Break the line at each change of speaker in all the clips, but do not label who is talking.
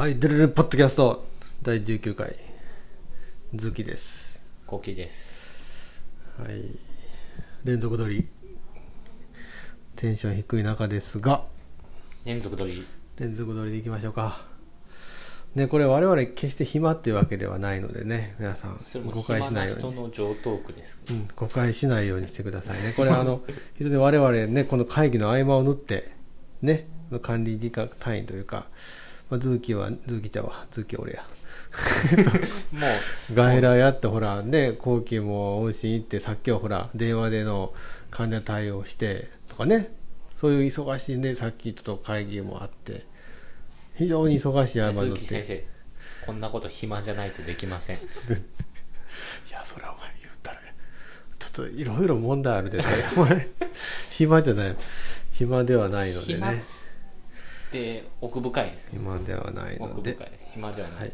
はい、デレレポッドキャスト第19回、ズキです。
コキです。
はい、連続撮り、テンション低い中ですが、
連続撮り。
連続撮りでいきましょうか。ね、これ我々決して暇っていうわけではないのでね、皆さん誤解し
暇ない
なように。
人の上トークです。
うん、誤解しないようにしてくださいね。これあの、非常に我々ね、この会議の合間を縫って、ね、管理時間単位というか、まあ、ズーキは、ズーキちゃんは、ズーキ俺や。
も
外来やってほらね後期も往診行ってさっきはほら電話での患者対応してとかね。そういう忙しいねさっきちょっと会議もあって。非常に忙しい合
う、
間にって
先生、こんなこと暇じゃないとできません。
いやそれはお前言ったらちょっといろいろ問題あるでねお前暇じゃない。暇ではないので
暇っ
ね
て奥深いですね。
暇ではないので
奥深いです。暇ではな。
はいい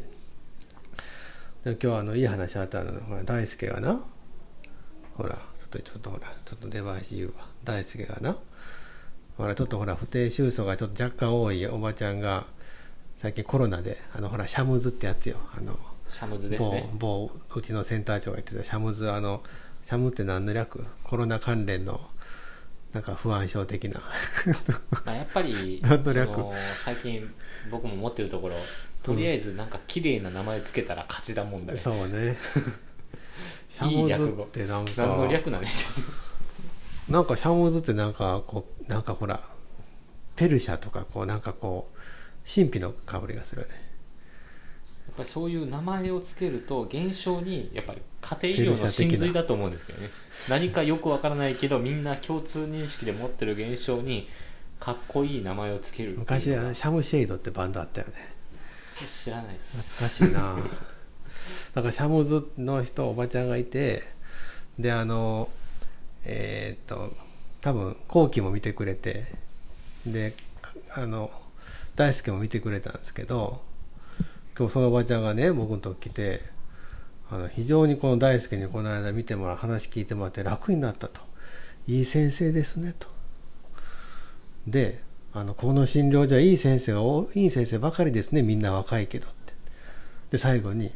で今日はあのいい話あったのほら大輔がなほらちょっとちょっとほらちょっと出囃子言うわ大輔がなほらちょっとほら不定収束がちょっと若干多いおばちゃんが最近コロナであのほらシャムズってやつよあの
シャムズです
某
ね。
某うちのセンター長が言ってたシャムズあのシャムって何の略？コロナ関連のなんか不安症的な。
まあ、やっぱり、
なんとなく。
その最近僕も持ってるところ、とりあえずなんか綺麗な名前つけたら勝ちだもんだね。
そうね。シャムズってなんか。
何の略なんでしょ
なんかシャムズってなんかこうなんかほらペルシャとかこうなんかこう神秘の香りがするよね
ぱりそういう名前をつけると現象にやっぱり家庭医療の真髄だと思うんですけどね何かよくわからないけどみんな共通認識で持ってる現象にかっこいい名前をつける
昔あのシャムシェイドってバンドあったよね。
知らないです
懐かしいな。だからシャムズの人おばちゃんがいてであのえーっと多分後期も見てくれてであの大輔も見てくれたんですけど今日そのおばちゃんがね僕のとこ来てあの非常にこの大輔にこの間見てもらう話聞いてもらって楽になったと。いい先生ですねと。であのこの診療所はいい先生が多いい先生ばかりですね。みんな若いけどって。で最後に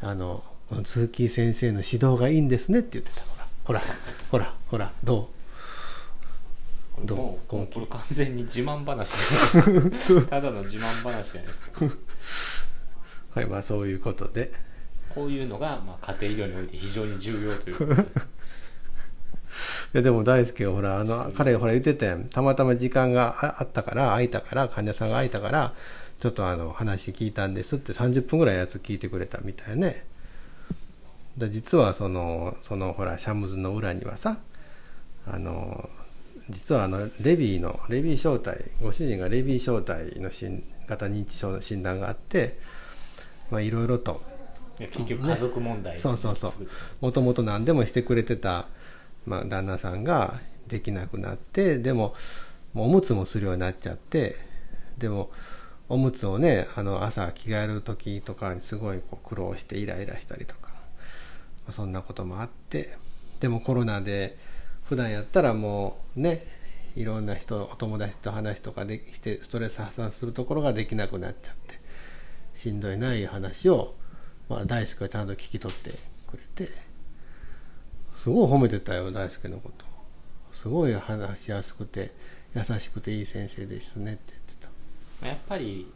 あのこの通木先生の指導がいいんですねって言ってたほらほらほらどどう？
もうこれ完全に自慢話 ただの自慢話じゃないですか。
うはいまあそういうことで。
こういうのが、まあ、家庭医療において非常に重要ということです。
いやでも大輔がほらあの彼がほら言ってたやん。たまたま時間がああったから空いたから患者さんが空いたからちょっとあの話聞いたんですって30分ぐらいやつ聞いてくれたみたいね。で実はそのそのほらシャムズの裏にはさあの実はあのレビーのレビー小体ご主人がレビー小体の診型認知症の診断があってまあいろいろと
結局家族問題
そうそうそう。もともと何でもしてくれてた、まあ、旦那さんができなくなってでもおむつもするようになっちゃってでもおむつをねあの朝着替える時とかにすごいこう苦労してイライラしたりとか、まあそんなこともあってでもコロナで普段やったらもうねいろんな人お友達と話とかできてストレス発散するところができなくなっちゃってしんどいない話を、まあ、大輔がちゃんと聞き取ってくれてすごい褒めてたよ大輔のこと。すごい話しやすくて優しくていい先生ですねって言って
まあやっぱり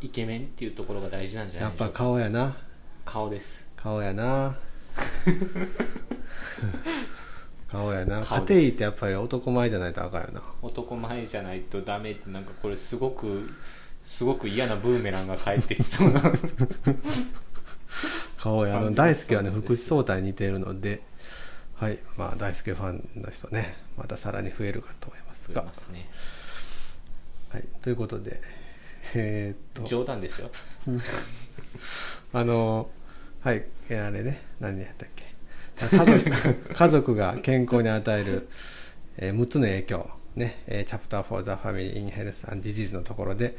イケメンっていうところが大事なんじ
たやっぱ
ゃないでしょうか。
顔やな。
顔です。
顔やな。顔やな。家庭医ってやっぱり男前じゃないとあかんよな。
男前じゃないとダメってなんかこれすごくすごく嫌なブーメランが返ってきそうな
顔やあの大輔はね福士蒼太に似てるのではいまあ大輔ファンの人ねまたさらに増えるかと思います
増え
が
ますね。
はいということでえーっと。
冗談ですよ。
あのはいえあれね何やったっけ。家族 家族が健康に与える、えー6つの影響ね、えー、チャプター4 The Family in Health and Disease のところで、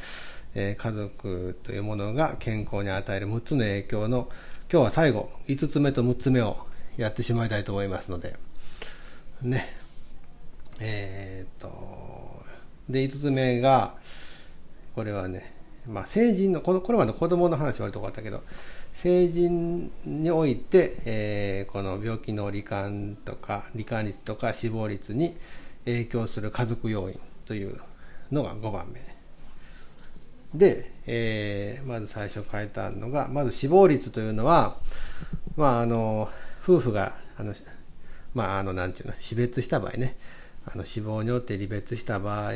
え家族というものが健康に与える6つの影響の今日は最後5つ目と6つ目をやってしまいたいと思いますのでね。えーっとで5つ目がこれはねまあ、成人のこのこれまで子供の話は割と多かったけど成人において、えーこの病気の罹患とか罹患率とか死亡率に影響する家族要因というのが5番目。で、えーまず最初書いてあるのがまず死亡率というのは、まあ、あの夫婦があの、まあ、あのなんていうの死別した場合ね。あの死亡によって離別した場合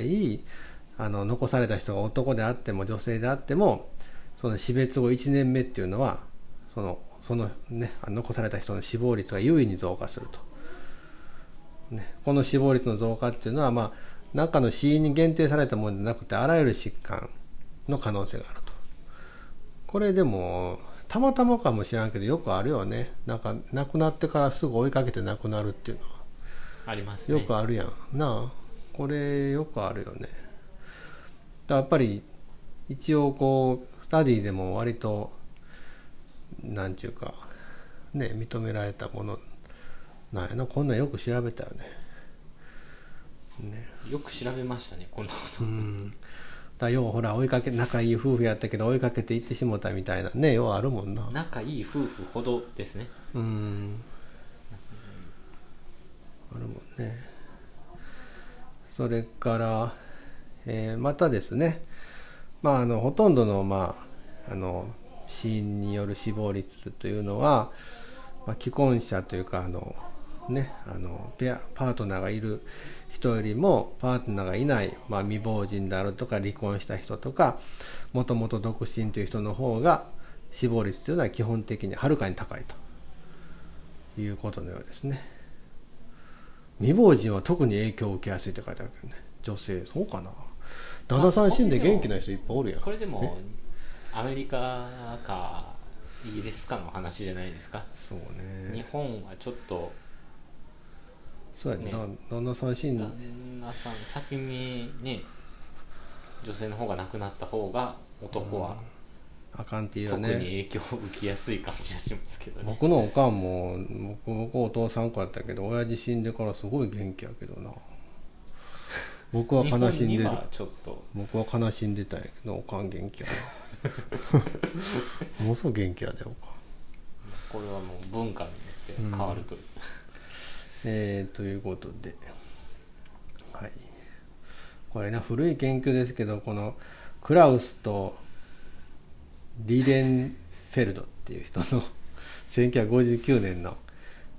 あの残された人が男であっても女性であってもその死別後1年目っていうのはそのその、ね、残された人の死亡率が優位に増加すると、ね、この死亡率の増加っていうのは、まあ、中の死因に限定されたものでなくてあらゆる疾患の可能性があると。これでもたまたまかもしれんけどよくあるよね。なんか亡くなってからすぐ追いかけて亡くなるっていうのは
ありますね。
よくあるやん。なあ。これよくあるよね。だやっぱり一応こうスタディでも割となんちゅうかね認められたもの。なんやな。こんなんよく調べたよね。ね。
よく調べましたねこんなこと。
うんだようほら追いかけ仲いい夫婦やったけど追いかけて行ってしもたみたいなねようあるもんな。
仲いい夫婦ほどですね。
うん。あるもんね。それから、えーまたですね。まああのほとんどのまああの死因による死亡率というのは、まあ、既婚者というかあのねあのペアパートナーがいる人よりもパートナーがいない、まあ、未亡人であるとか離婚した人とかもともと独身という人の方が死亡率というのは基本的にはるかに高いと。いうことのようですね。未亡人は特に影響を受けやすいって書いてあるけどね。女性そうかな。旦那さん死んで元気な人いっぱいおるやん。
これでもアメリカかイギリスかの話じゃないですか。
そう
日
ね
本はちょっと
そうやね。
ね。
旦那さん死んで
旦那さん先にね女性の方が亡くなった方が男は
あかんっていう
特に
ね
影響を受けやすい感じがしますけどね。
僕のおかんも僕僕お父さん子やったけど親父死んでからすごい元気やけどな。僕は
日
悲しんでる。
本にはちょっと。
僕は悲しんでたんやけどおかん元気やな。ものすごい元気やでおかん。
これはもう文化によって変わるという、
えーということで、はい、これね古い研究ですけどこのクラウスとリレンフェルドっていう人の 1959年の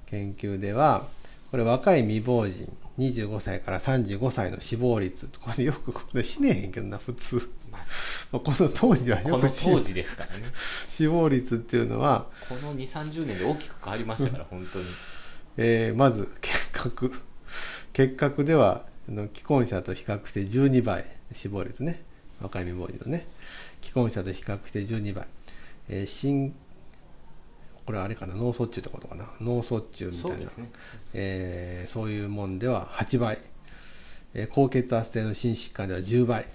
研究ではこれ若い未亡人25歳から35歳の死亡率これよくこれ死ねへんけどな普通。この当時は
こ
よく
当時ですからね。
死亡率っていうのは
この2 3 0年で大きく変わりましたから本当に
えーまず結核。結核ではあの既婚者と比較して12倍死亡率ね。若い未亡人のね。既婚者と比較して12倍、えー心これあれかな？脳卒中ってことかな？脳卒中みたいな。
そうね。
えーそういうもんでは8倍、えー高血圧性の心疾患では10倍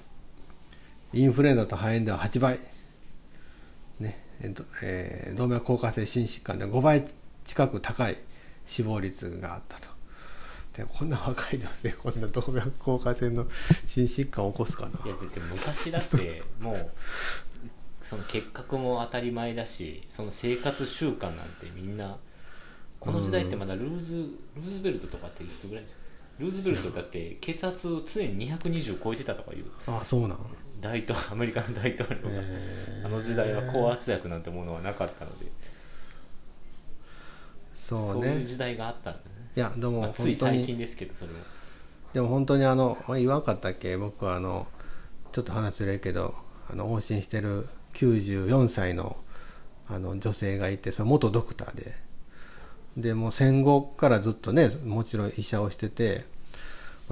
インフルエンザと肺炎では8倍、ね。えー動脈硬化性心疾患では5倍近く高い死亡率があったと。でこんな若い女性 こんな動脈硬化性の心疾患を起こすかな。い
やだって昔だって もうその結核も当たり前だしその生活習慣なんてみんなこの時代ってまだルーズルーズベルトとかっていつぐらいですかルーズベルトだって血圧を常に220超えてたとかいう。
あそうなん。
大統アメリカの大統領が、
えー。
あの時代は高圧薬なんてものはなかったので
そう
そういう
ね
時代があったんだね、
いやでも
まあ、つい最近ですけどそれも
でも本当にあのまあ言わんかったっけ？僕はあのちょっと話ずれるけどあの往診してる94歳のあの女性がいてそれ元ドクターで。でもう戦後からずっとねもちろん医者をしてて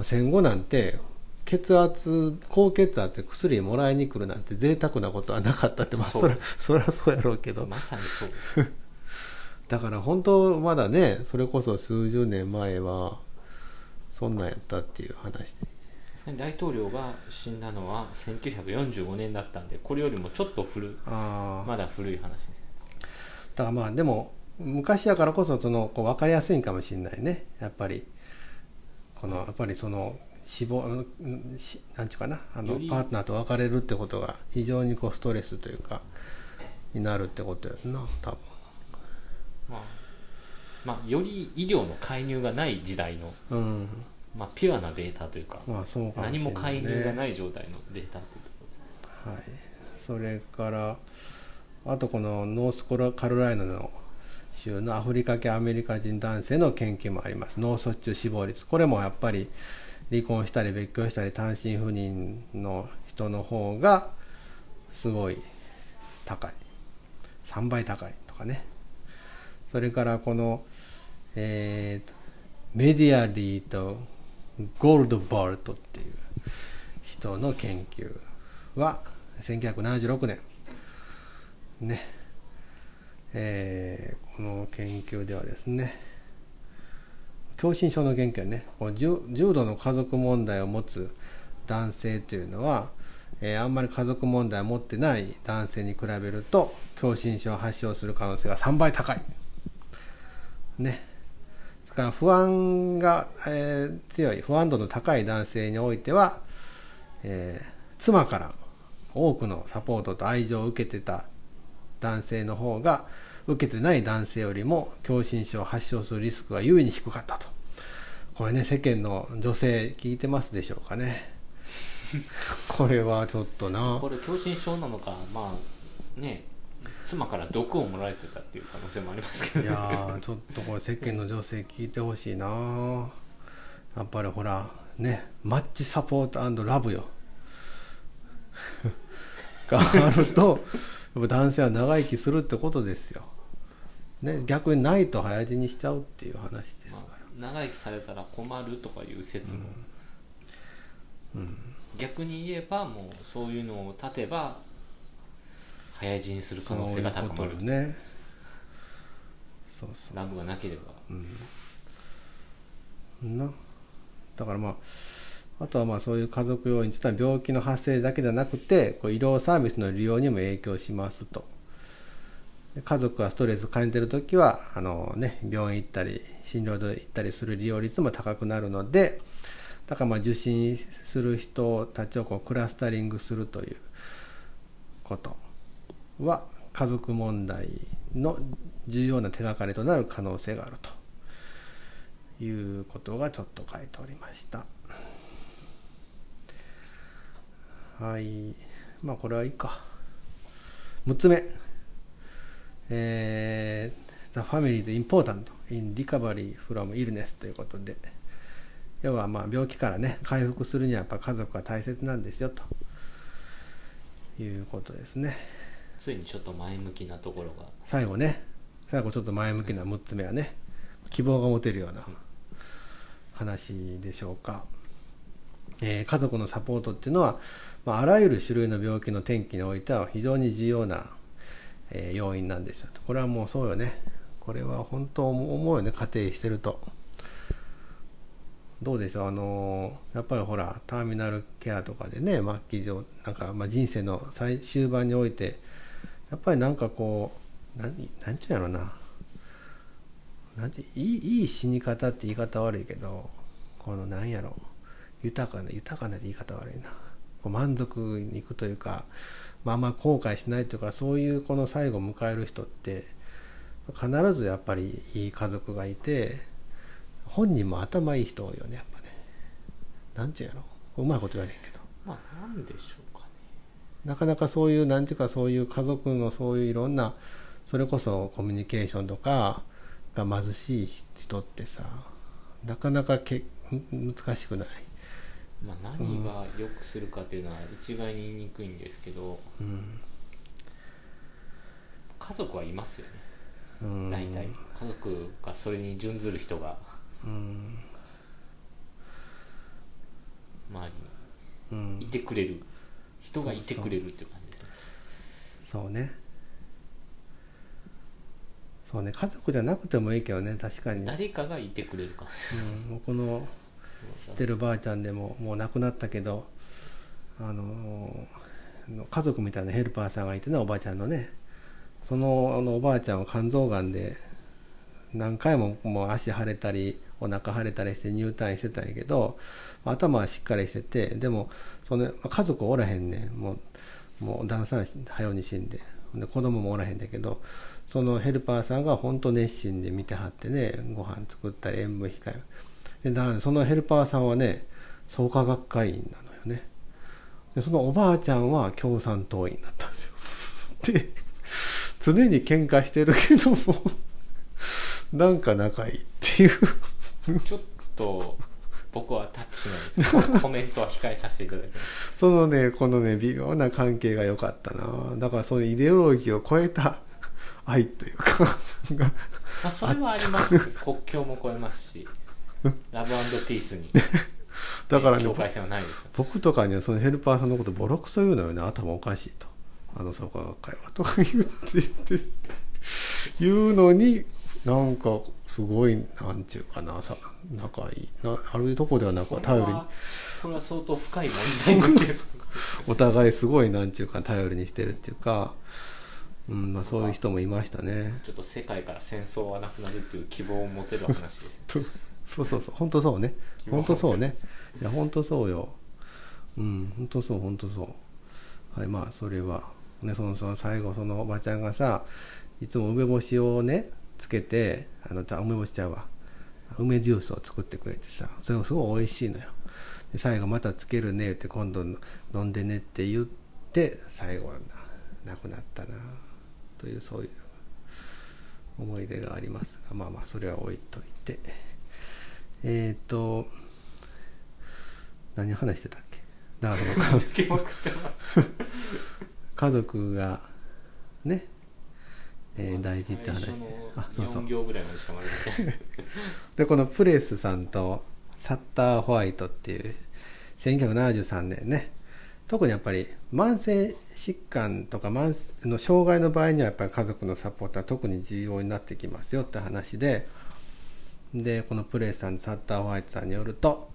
戦後なんて血圧高血圧って薬もらいに来るなんて贅沢なことはなかったってまあ
そう。
そりゃそそうやろうけど。
まさにそう
だから本当まだねそれこそ数十年前はそんなんやったっていう話。で
大統領が死んだのは1945年だったんでこれよりもちょっと古いまだ古い話です。ね
だからまあでも昔やからこそそのこう分かりやすいんかもしれないね。やっぱりこのやっぱりその死亡あのうんしなんちゅうかなあのパートナーと別れるってことが非常にこうストレスというかになるってことやんな多分
まあ、まあ、より医療の介入がない時代の、
うん。
まあ、ピュアなデータというか、
まあそうかね、
何も介入がない状態のデータというところです
はい、それからあとこのノースコロカロライナの州のアフリカ系アメリカ人男性の研究もあります。脳卒中死亡率。これもやっぱり離婚したり別居したり単身赴任の人の方がすごい高い。3倍高いとかねそれからこの、えーメディアリーとゴールドバルトっていう人の研究は1976年。ね。えーこの研究ではですね狭心症の研究はね。こう重重度の家族問題を持つ男性というのは、えーあんまり家族問題を持ってない男性に比べると狭心症を発症する可能性が3倍高い。ね。それから不安が、えー強い不安度の高い男性においては、えー妻から多くのサポートと愛情を受けてた男性の方が受けてない男性よりも狭心症を発症するリスクが優位に低かったと。これね世間の女性聞いてますでしょうかね。これはちょっとな。
これ狭心症なのかまあね妻から毒をもらえてたっていう可能性もありますけど
いやーちょっとこれ世間の女性聞いてほしいな。やっぱりほらねマッチサポートラブよ。があるとやっぱ男性は長生きするってことですよ、ね、逆にないと早死にしちゃうっていう話ですか
まあ長生きされたら困るとかいう説も、
ら、うん、
逆に言えばもうそういうのを立てば早死にする可能性が高まる。
ね。そうそう。
ラブがなければ。
うん。な。だからまああとはまあそういう家族要因というのは病気の発生だけじゃなくてこう医療サービスの利用にも影響しますと。で家族がストレスを感じている時はあの、ね、病院行ったり診療所行ったりする利用率も高くなるのでだからまあ受診する人たちをこうクラスタリングするということは家族問題の重要な手がかりとなる可能性があるということがちょっと書いておりました。はい。まあこれはいいか。6つ目。えー、The family is important in recovery from illness ということで、要はまあ病気からね、回復するにはやっぱ家族が大切なんですよということですね。
ついにちょっと前向きなところが。
最後ね、最後ちょっと前向きな6つ目はね、希望が持てるような話でしょうか。えー家族のサポートっていうのは、まあ、あらゆる種類の病気の転機においては非常に重要な、えー要因なんですよ。これはもうそうよね。これは本当思うよね。家庭してると。どうでしょう？あのーやっぱりほらターミナルケアとかでね末期上なんか、まあ、人生の最終盤においてやっぱりなんかこう何なんちゅうんやろな。なんていいいい死に方って言い方悪いけどこのなんやろ。豊かな豊かなって言い方悪いな。こう満足にいくというか、まあ、あんま後悔しないというかそういうこの最後を迎える人って必ずやっぱりいい家族がいて本人も頭いい人多いよねやっぱね。なんちゅうんやろ。うまいこと言われへんけど。
まあなんでしょう。
なかなかそういう、なんていうか、そういう家族のそういういろんな、それこそコミュニケーションとかが貧しい人ってさ、なかなかけ難しくない？
まあ何が良くするかっていうのは一概に言いにくいんですけど
うん。
家族はいますよね
うん、
大体家族がそれに準ずる人が
うん。
周
う
りにい
ん。
てくれる人がいてくれるっていう感じですね
そうね。そうね、家族じゃなくてもいいけどね、確かに。うん、
誰かがいてくれるか
僕の知ってるばあちゃんでももう亡くなったけどあの家族みたいなヘルパーさんがいてねおばあちゃんのねそのあのおばあちゃんは肝臓がんで何回ももう足腫れたりお腹腫れたりして入退院してたんやけど頭はしっかりしててでもその家族おらへんねん。もうもう旦那さん早うに死んでで子供もおらへんだけどそのヘルパーさんが本当熱心で見てはってねご飯作ったり塩分控えでだそのヘルパーさんはね創価学会員なのよね。でそのおばあちゃんは共産党員だったんですよ。で常に喧嘩してるけどもなんか仲いいっていう。
ちょっと僕はタッチしないです。コメントは控えさせていただきます
そのねこのね微妙な関係が良かったな。だからそのイデオロギーを超えた愛というか。が
まあそれはあります。国境も越えますし。ラブピースに。
だからね
境界線はないですか
僕とかにはそのヘルパーさんのことボロクソ言うのよね。頭おかしいと。あの創価学会はとか言って言って。言うのになんかすごいなんちゅうかなさ仲いい。なあるとこではなんか頼りに。
それは相当深い問題だけど
お互いすごいなんちゅうか頼りにしてるっていうか、うんまあ、そういう人もいましたね。
ちょっと世界から戦争はなくなるっていう希望を持てる話ですね。
とそうそうそう本当そうね。本当そうね。いや本当そうよ。うん本当そう本当そう。はいまあそれは。ねそのその最後そのおばちゃんがさいつも梅干しをねつけてあの梅干しちゃうわ。梅ジュースを作ってくれてさそれがすごい美味しいのよ。で最後またつけるねって今度飲んでねって言って最後はな亡くなったなというそういう思い出があります。がまあまあそれは置いといて。えっ、と何話してたっけ？だから 家族がね、えー大事って話。あそうそう。
4行ぐらいまで
このプレスさんとサッター・ホワイトっていう1973年ね。特にやっぱり慢性疾患とか慢の障害の場合にはやっぱり家族のサポートは特に重要になってきますよって話で。でこのプレスさんサッター・ホワイトさんによると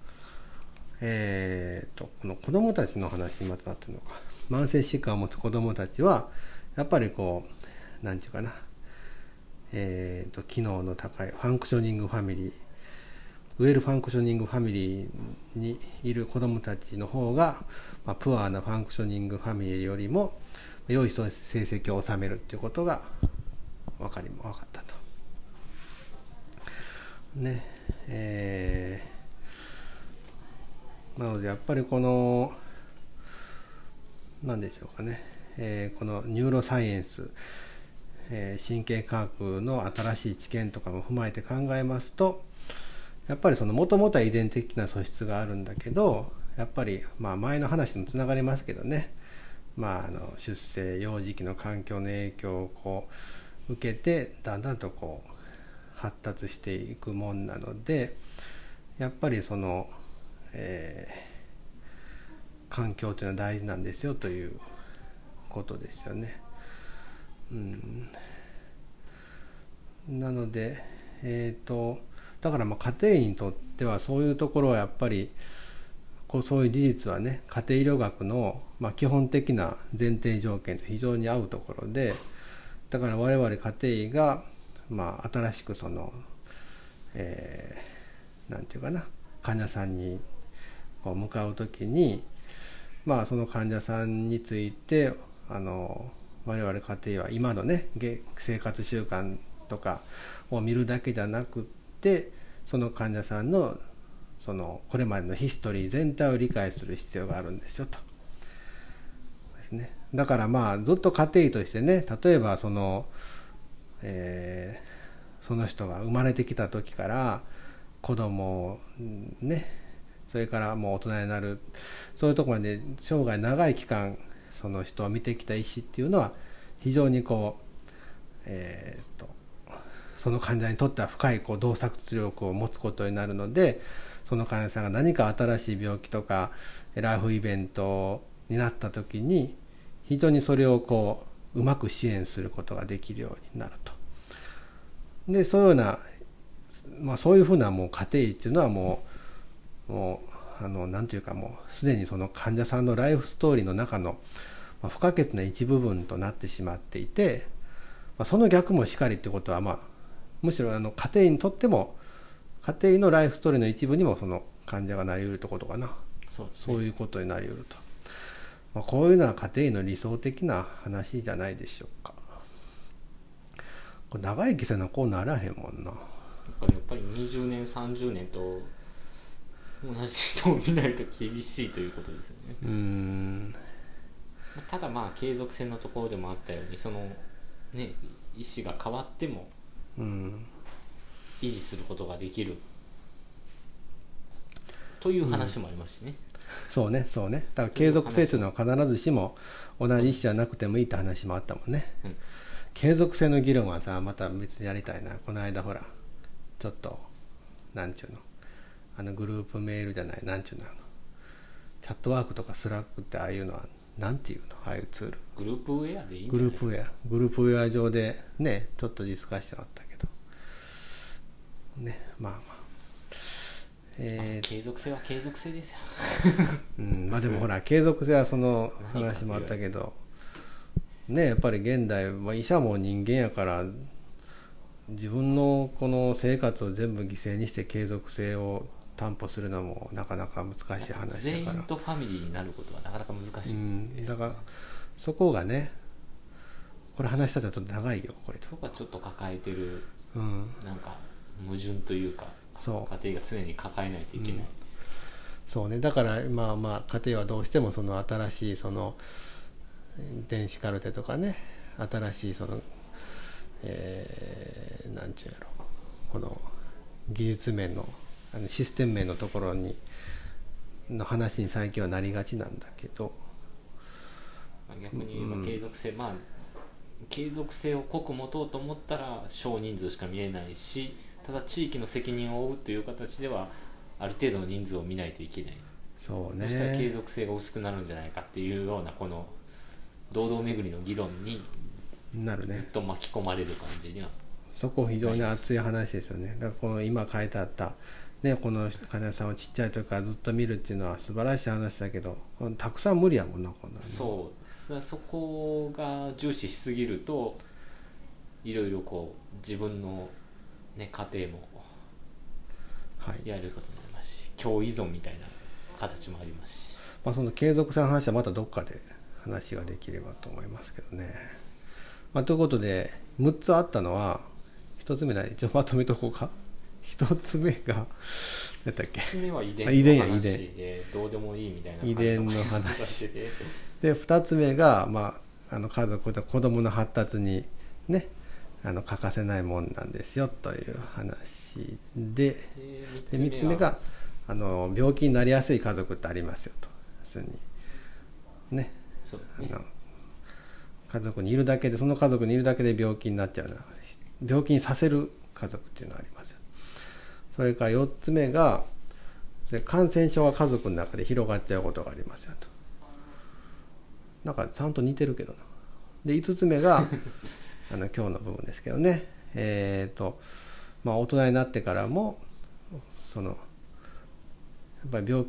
えー、とこの子供たちの話にまとまってるのか。慢性疾患を持つ子供たちはやっぱりこう何て言うかな。えー、と機能の高い functioning family。well functioning family にいる子どもたちの方が、まあ、 poor な functioning family よりも良い成績を収めるっていうことが分かり分かったと。ねえーなのでやっぱりこの何でしょうかね、えーこのニューロサイエンス。え神経科学の新しい知見とかも踏まえて考えますとやっぱりそのもともとは遺伝的な素質があるんだけどやっぱりまあ前の話にもつながりますけどね、まあ、あの出生幼児期の環境の影響をこう受けてだんだんとこう発達していくもんなのでやっぱりその、えー環境というのは大事なんですよということですよね。うん。なので、えー、とだからまあ家庭医にとってはそういうところはやっぱりこうそういう事実はね家庭医療学のまあ基本的な前提条件と非常に合うところでだから我々家庭医が、まあ、新しくその、えーなんていうかな患者さんにこう向かう時にまあその患者さんについてあの我々家庭は今のね生活習慣とかを見るだけじゃなくってその患者さんのそのこれまでのヒストリー全体を理解する必要があるんですよと。ですね、だからまあずっと家庭としてね例えばその、えーその人が生まれてきた時から子供をねそれからもう大人になるそういうところまで生涯長い期間その人を見てきた医師っていうのは非常にこう、えー、とその患者にとっては深いこう洞察力を持つことになるのでその患者さんが何か新しい病気とかライフイベントになった時に非常にそれをこううまく支援することができるようになると。でそういうような、まあ、そういうふうなもう家庭医っていうのはもうもうあのなんていうかもうすでにその患者さんのライフストーリーの中の、まあ、不可欠な一部分となってしまっていて、まあ、その逆もしかりってことはまあむしろあの家庭医にとっても家庭医のライフストーリーの一部にもその患者がなりうるってことかな。
そうね。
そういうことになりうると、まあ、こういうのは家庭医の理想的な話じゃないでしょうか。これ長生きせなこうならへんもんな。
やっぱりやっぱり20年30年と同じ人を見ないと厳しいということですよね。
うーん
ただまあ継続性のところでもあったようにそのね医師が変わっても
うん。
維持することができる。という話もありますしね、
そうねそうね。だから継続性というのは必ずしも同じ医師じゃなくてもいいって話もあったもんね、
うん。
継続性の議論はさまた別にやりたいな。この間ほらちょっとなんちゅうの。あのグループメールじゃないなんちゅうのチャットワークとかスラックってああいうのはなんていうの？ああいうツール。
グループウェアでいいんじ
グ
ゃないですか？
ループウェア。グループウェア上でねちょっとディスカッションあったけど。ねまあまあ。えー
継続性は継続性ですよ。
うん、まあでもほら継続性はその話もあったけど。ねやっぱり現代は医者も人間やから自分のこの生活を全部犠牲にして継続性を担保するのもなかなか難しい話
全
だから。
員とファミリーになることはなかなか難しい、
うん、だからそこがねこれ話したらちょっと長いよこれ
そこがちょっと抱えてる
うん。
なんか矛盾というか
そう。
家庭が常に抱えないといけない、
そうね。だからまあまあ家庭はどうしてもその新しいその電子カルテとかね新しいそのえーなんちゅうやろ。この技術面のあのシステム面のところにの話に最近はなりがちなんだけど。
まあ逆に言えば
うん。
継続性、まあ継続性を濃く持とうと思ったら少人数しか見えないしただ地域の責任を負うという形ではある程度の人数を見ないといけない。
そう
そしたら継
ね
続性が薄くなるんじゃないかっていうようなこの堂々巡りの議論に
なるね。
ずっと巻き込まれる感じには。
そこ非常に熱い話ですよね。だからこの今書いてあった、ね、この患者さんをちっちゃい時からずっと見るっていうのは素晴らしい話だけど、たくさん無理やもんな、こんな
そう。そそこが重視しすぎるといろいろこう自分の、ね、家庭も
はい。
やることになりますし共依存みたいな形もありますし。
まあ、その継続性の話はまたどっかで話ができればと思いますけどね。まあ、ということで、6つあったのは、1つ目だ、一応まとめとこうか。1つ目が、何だっけ
？1つ目は遺伝の話
や遺伝。
でどうでもいいみたいな
遺伝の話。で2つ目が、まあ、あの家族と子供の発達にねあの欠かせないもんなんですよという話で。で
で
3つ目があの病気になりやすい家族ってありますよと。要するに。ね。
そうですね。
あの家族にいるだけでその家族にいるだけで病気になっちゃうな病気にさせる家族っていうのがありますよそれから4つ目が感染症が家族の中で広がっちゃうことがありますよと。なんかちゃんと似てるけどな。で5つ目が あの今日の部分ですけどね。えっ、とまあ大人になってからもそのやっぱり病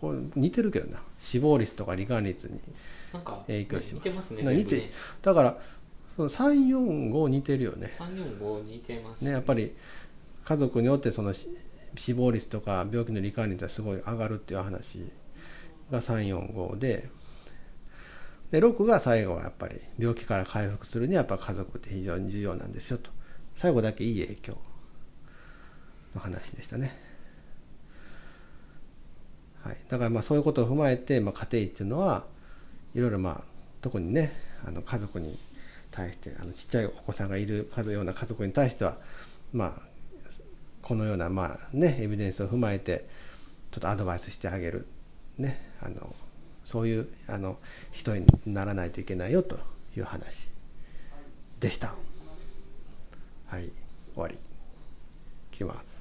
これ似てるけどな。死亡率とか罹患率に影響します。
似てますね
な似てだからその345似てるよね。
345似てます
ねやっぱり家族によってその死亡率とか病気の罹患率がすごい上がるっていう話が345でで6が最後はやっぱり病気から回復するにはやっぱ家族って非常に重要なんですよと最後だけいい影響の話でしたね。はい、だからまあそういうことを踏まえて、まあ、家庭っていうのはいろいろまあ特にねあの家族に対してあのちっちゃいお子さんがいるような家族に対してはまあこのようなまあねエビデンスを踏まえてちょっとアドバイスしてあげる。ねあのそういうあの人にならないといけないよという話でした。はい。終わり。切ります。